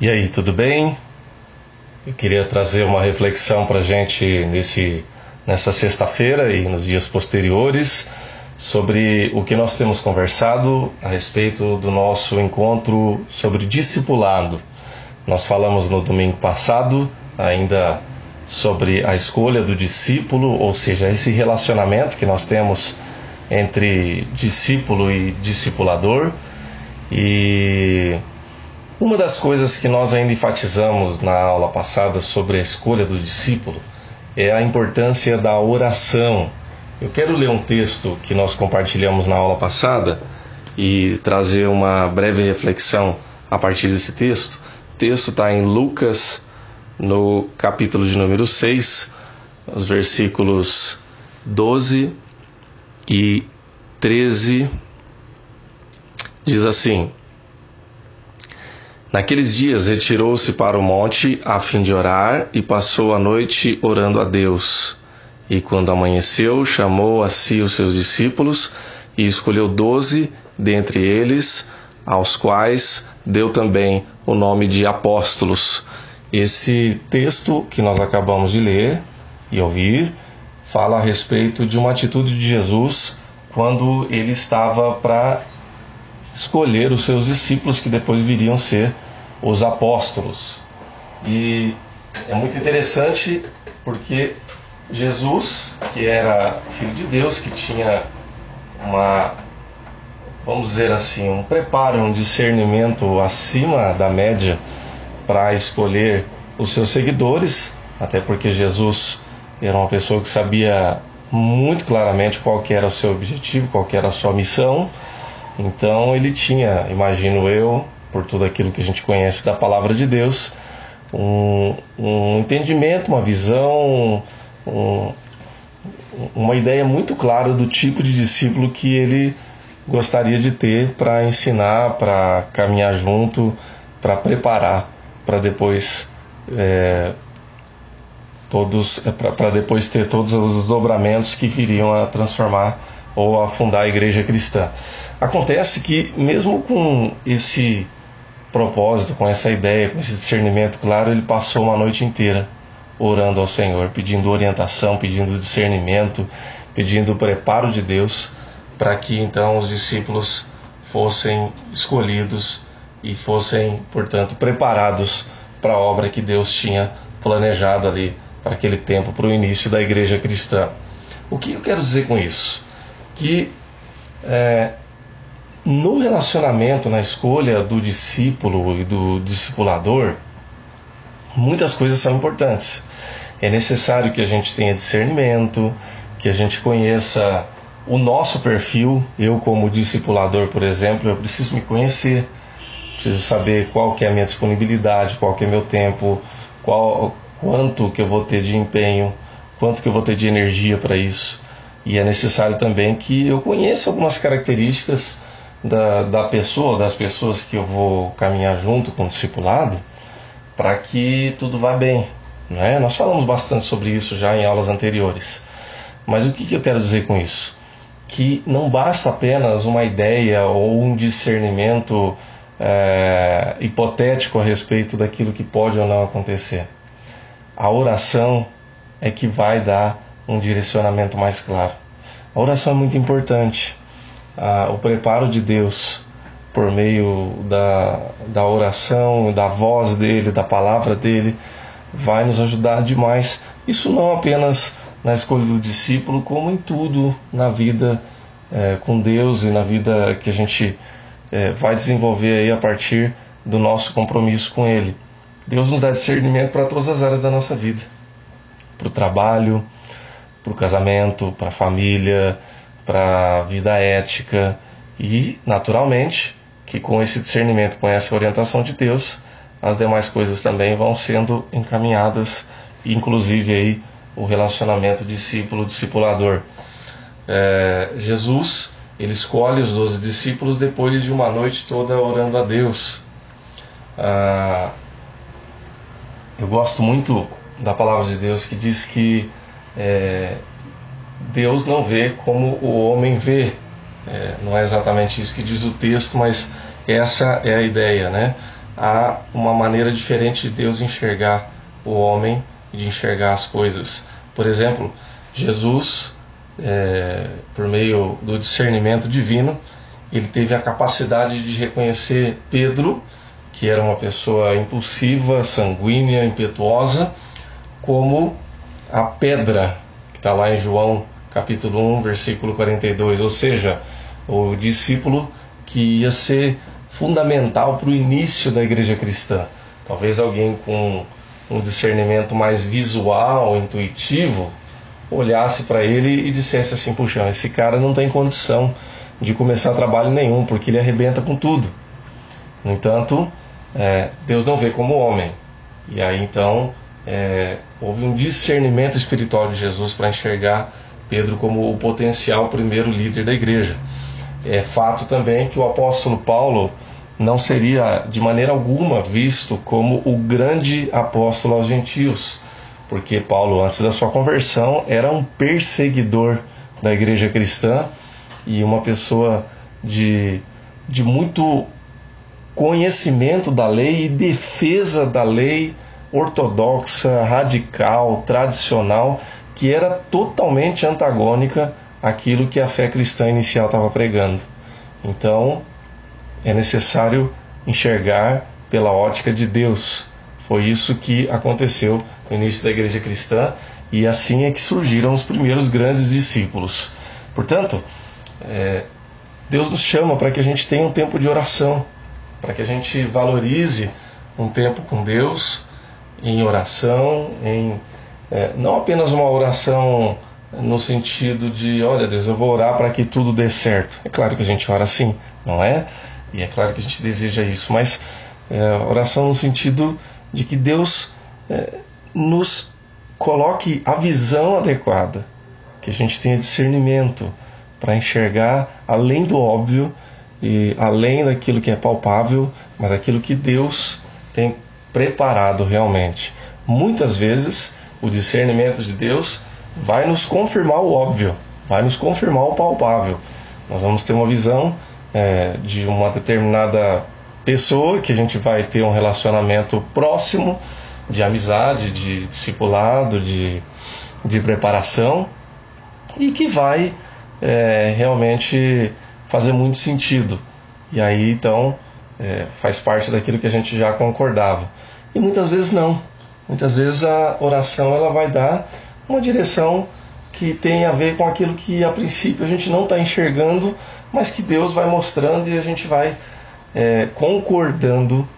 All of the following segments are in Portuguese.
E aí, tudo bem? Eu queria trazer uma reflexão para a gente nesse, nessa sexta-feira e nos dias posteriores sobre o que nós temos conversado a respeito do nosso encontro sobre discipulado. Nós falamos no domingo passado ainda sobre a escolha do discípulo, ou seja, esse relacionamento que nós temos entre discípulo e discipulador. E uma das coisas que nós ainda enfatizamos na aula passada sobre a escolha do discípulo é a importância da oração. Eu quero ler um texto que nós compartilhamos na aula passada e trazer uma breve reflexão a partir desse texto. O texto está em Lucas, no capítulo de número 6, os versículos 12 e 13. Diz assim: Naqueles dias retirou-se para o monte a fim de orar e passou a noite orando a Deus. E quando amanheceu, chamou a si os seus discípulos e escolheu doze dentre eles, aos quais deu também o nome de apóstolos. Esse texto que nós acabamos de ler e ouvir fala a respeito de uma atitude de Jesus quando ele estava para escolher os seus discípulos que depois viriam ser os apóstolos. E é muito interessante porque Jesus, que era filho de Deus, que tinha uma, vamos dizer assim, um preparo, um discernimento acima da média para escolher os seus seguidores, até porque Jesus era uma pessoa que sabia muito claramente qual era o seu objetivo, qual era a sua missão. Então ele tinha, imagino eu, por tudo aquilo que a gente conhece da palavra de Deus, um, um entendimento, uma visão, um, uma ideia muito clara do tipo de discípulo que ele gostaria de ter para ensinar, para caminhar junto, para preparar, para depois é, todos, é, para depois ter todos os desdobramentos que viriam a transformar ou a fundar a igreja cristã. Acontece que mesmo com esse propósito, com essa ideia, com esse discernimento claro, ele passou uma noite inteira orando ao Senhor, pedindo orientação, pedindo discernimento, pedindo o preparo de Deus para que então os discípulos fossem escolhidos e fossem, portanto, preparados para a obra que Deus tinha planejado ali para aquele tempo, para o início da igreja cristã. O que eu quero dizer com isso? Que é, no relacionamento, na escolha do discípulo e do discipulador, muitas coisas são importantes. É necessário que a gente tenha discernimento, que a gente conheça o nosso perfil. Eu, como discipulador, por exemplo, eu preciso me conhecer, preciso saber qual que é a minha disponibilidade, qual que é meu tempo, qual, quanto que eu vou ter de empenho, quanto que eu vou ter de energia para isso. E é necessário também que eu conheça algumas características da, da pessoa, das pessoas que eu vou caminhar junto com o discipulado, para que tudo vá bem. Né? Nós falamos bastante sobre isso já em aulas anteriores. Mas o que, que eu quero dizer com isso? Que não basta apenas uma ideia ou um discernimento é, hipotético a respeito daquilo que pode ou não acontecer. A oração é que vai dar um direcionamento mais claro. A oração é muito importante o preparo de Deus por meio da, da oração, da voz dele, da palavra dele, vai nos ajudar demais. Isso não apenas na escolha do discípulo, como em tudo na vida é, com Deus e na vida que a gente é, vai desenvolver aí a partir do nosso compromisso com Ele. Deus nos dá discernimento para todas as áreas da nossa vida, para o trabalho, para o casamento, para a família, para a vida ética e, naturalmente, que com esse discernimento, com essa orientação de Deus, as demais coisas também vão sendo encaminhadas, inclusive aí o relacionamento discípulo-discipulador. É, Jesus ele escolhe os doze discípulos depois de uma noite toda orando a Deus. Ah, eu gosto muito da palavra de Deus que diz que é, Deus não vê como o homem vê. É, não é exatamente isso que diz o texto, mas essa é a ideia, né? há uma maneira diferente de Deus enxergar o homem e de enxergar as coisas. Por exemplo, Jesus, é, por meio do discernimento divino, ele teve a capacidade de reconhecer Pedro, que era uma pessoa impulsiva, sanguínea, impetuosa, como a pedra, que está lá em João capítulo 1, versículo 42, ou seja, o discípulo que ia ser fundamental para o início da igreja cristã. Talvez alguém com um discernimento mais visual, intuitivo, olhasse para ele e dissesse assim: puxa, esse cara não tem condição de começar trabalho nenhum, porque ele arrebenta com tudo. No entanto, é, Deus não vê como homem. E aí então é, houve um discernimento espiritual de Jesus para enxergar Pedro como o potencial primeiro líder da igreja. É fato também que o apóstolo Paulo não seria de maneira alguma visto como o grande apóstolo aos gentios, porque Paulo, antes da sua conversão, era um perseguidor da igreja cristã e uma pessoa de, de muito conhecimento da lei e defesa da lei ortodoxa, radical, tradicional, que era totalmente antagônica àquilo que a fé cristã inicial estava pregando. Então, é necessário enxergar pela ótica de Deus. Foi isso que aconteceu no início da igreja cristã e assim é que surgiram os primeiros grandes discípulos. Portanto, é, Deus nos chama para que a gente tenha um tempo de oração, para que a gente valorize um tempo com Deus em oração, em é, não apenas uma oração no sentido de, olha Deus, eu vou orar para que tudo dê certo. É claro que a gente ora assim, não é? E é claro que a gente deseja isso, mas é, oração no sentido de que Deus é, nos coloque a visão adequada, que a gente tenha discernimento para enxergar além do óbvio e além daquilo que é palpável, mas aquilo que Deus tem preparado realmente. Muitas vezes o discernimento de Deus vai nos confirmar o óbvio, vai nos confirmar o palpável. Nós vamos ter uma visão é, de uma determinada pessoa que a gente vai ter um relacionamento próximo de amizade, de discipulado, de, de preparação e que vai é, realmente fazer muito sentido. E aí então é, faz parte daquilo que a gente já concordava. E muitas vezes não. Muitas vezes a oração ela vai dar uma direção que tem a ver com aquilo que a princípio a gente não está enxergando, mas que Deus vai mostrando e a gente vai é, concordando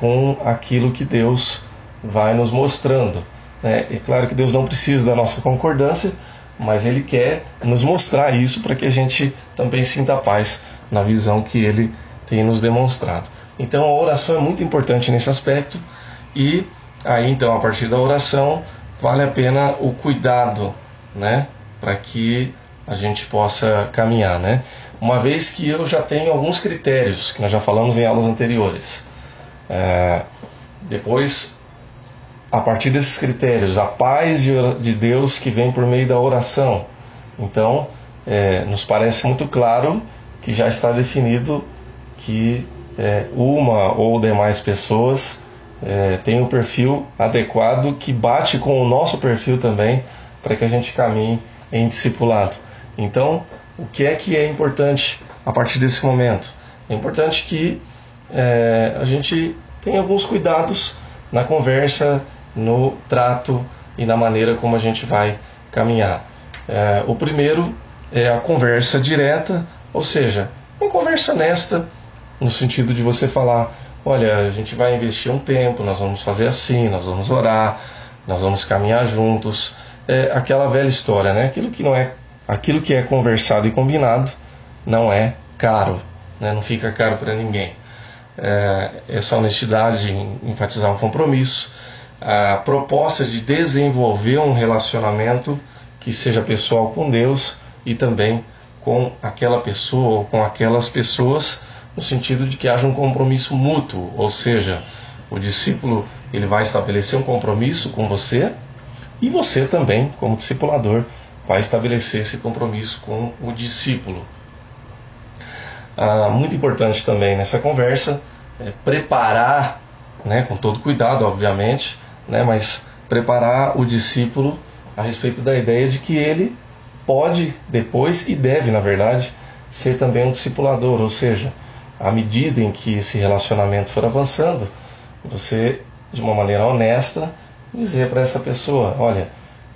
com aquilo que Deus vai nos mostrando. Né? É claro que Deus não precisa da nossa concordância, mas Ele quer nos mostrar isso para que a gente também sinta paz na visão que Ele tem nos demonstrado. Então a oração é muito importante nesse aspecto e aí então a partir da oração vale a pena o cuidado né? Para que a gente possa caminhar, né? Uma vez que eu já tenho alguns critérios que nós já falamos em aulas anteriores. É, depois, a partir desses critérios, a paz de Deus que vem por meio da oração. Então, é, nos parece muito claro que já está definido que é, uma ou demais pessoas é, tem um perfil adequado que bate com o nosso perfil também para que a gente caminhe em discipulado. Então, o que é que é importante a partir desse momento? É importante que é, a gente tenha alguns cuidados na conversa, no trato e na maneira como a gente vai caminhar. É, o primeiro é a conversa direta, ou seja, uma conversa honesta, no sentido de você falar: olha, a gente vai investir um tempo, nós vamos fazer assim, nós vamos orar, nós vamos caminhar juntos é aquela velha história, né? Aquilo que não é, aquilo que é conversado e combinado não é caro, né? Não fica caro para ninguém. É, essa honestidade em enfatizar um compromisso, a proposta de desenvolver um relacionamento que seja pessoal com Deus e também com aquela pessoa ou com aquelas pessoas no sentido de que haja um compromisso mútuo, ou seja, o discípulo ele vai estabelecer um compromisso com você e você também, como discipulador, vai estabelecer esse compromisso com o discípulo. Ah, muito importante também nessa conversa é, preparar, né, com todo cuidado, obviamente, né, mas preparar o discípulo a respeito da ideia de que ele pode depois e deve, na verdade, ser também um discipulador, ou seja, à medida em que esse relacionamento for avançando, você, de uma maneira honesta, dizer para essa pessoa: olha,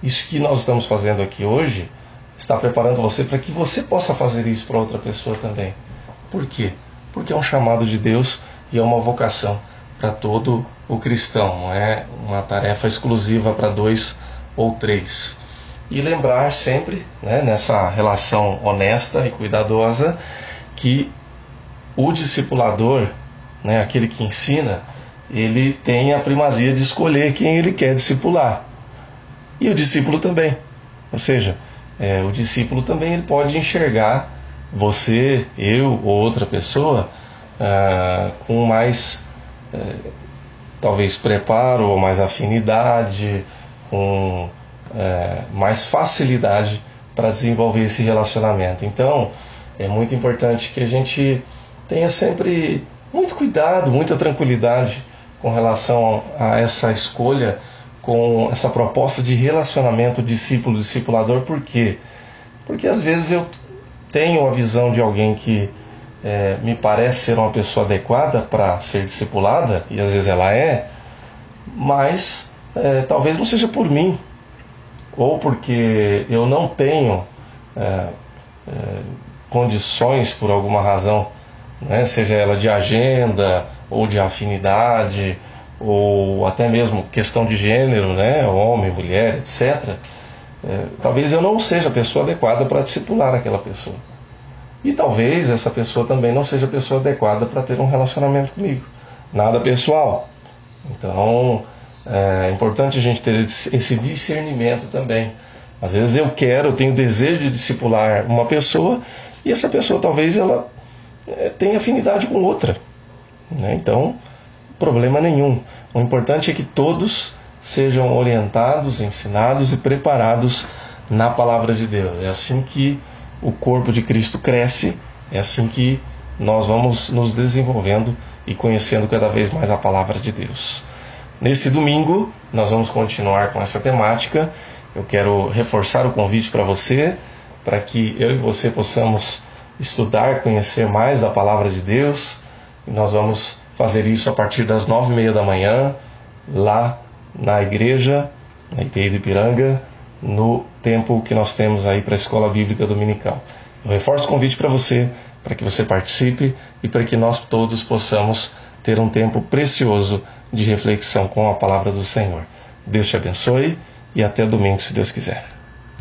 isso que nós estamos fazendo aqui hoje está preparando você para que você possa fazer isso para outra pessoa também. Por quê? Porque é um chamado de Deus e é uma vocação para todo o cristão, não é uma tarefa exclusiva para dois ou três. E lembrar sempre, né, nessa relação honesta e cuidadosa, que o discipulador, né, aquele que ensina, ele tem a primazia de escolher quem ele quer discipular. E o discípulo também. Ou seja, é, o discípulo também ele pode enxergar você, eu ou outra pessoa ah, com mais, é, talvez, preparo ou mais afinidade, com é, mais facilidade para desenvolver esse relacionamento. Então, é muito importante que a gente tenha sempre muito cuidado, muita tranquilidade com relação a essa escolha, com essa proposta de relacionamento discípulo-discipulador, por quê? Porque às vezes eu tenho a visão de alguém que é, me parece ser uma pessoa adequada para ser discipulada, e às vezes ela é, mas é, talvez não seja por mim, ou porque eu não tenho é, é, condições por alguma razão, né, seja ela de agenda ou de afinidade, ou até mesmo questão de gênero, né, homem, mulher, etc. É, talvez eu não seja a pessoa adequada para discipular aquela pessoa. E talvez essa pessoa também não seja a pessoa adequada para ter um relacionamento comigo. Nada pessoal. Então, é importante a gente ter esse discernimento também. Às vezes eu quero, eu tenho desejo de discipular uma pessoa e essa pessoa talvez ela é, tenha afinidade com outra. Né? Então, problema nenhum. O importante é que todos sejam orientados, ensinados e preparados na palavra de Deus. É assim que o corpo de Cristo cresce, é assim que nós vamos nos desenvolvendo e conhecendo cada vez mais a palavra de Deus. Nesse domingo, nós vamos continuar com essa temática. Eu quero reforçar o convite para você, para que eu e você possamos estudar, conhecer mais da palavra de Deus. E nós vamos fazer isso a partir das nove e meia da manhã, lá na igreja, na IPI do Ipiranga, no tempo que nós temos aí para a Escola Bíblica Dominical. Eu reforço o convite para você, para que você participe e para que nós todos possamos ter um tempo precioso de reflexão com a palavra do Senhor. Deus te abençoe e até domingo, se Deus quiser.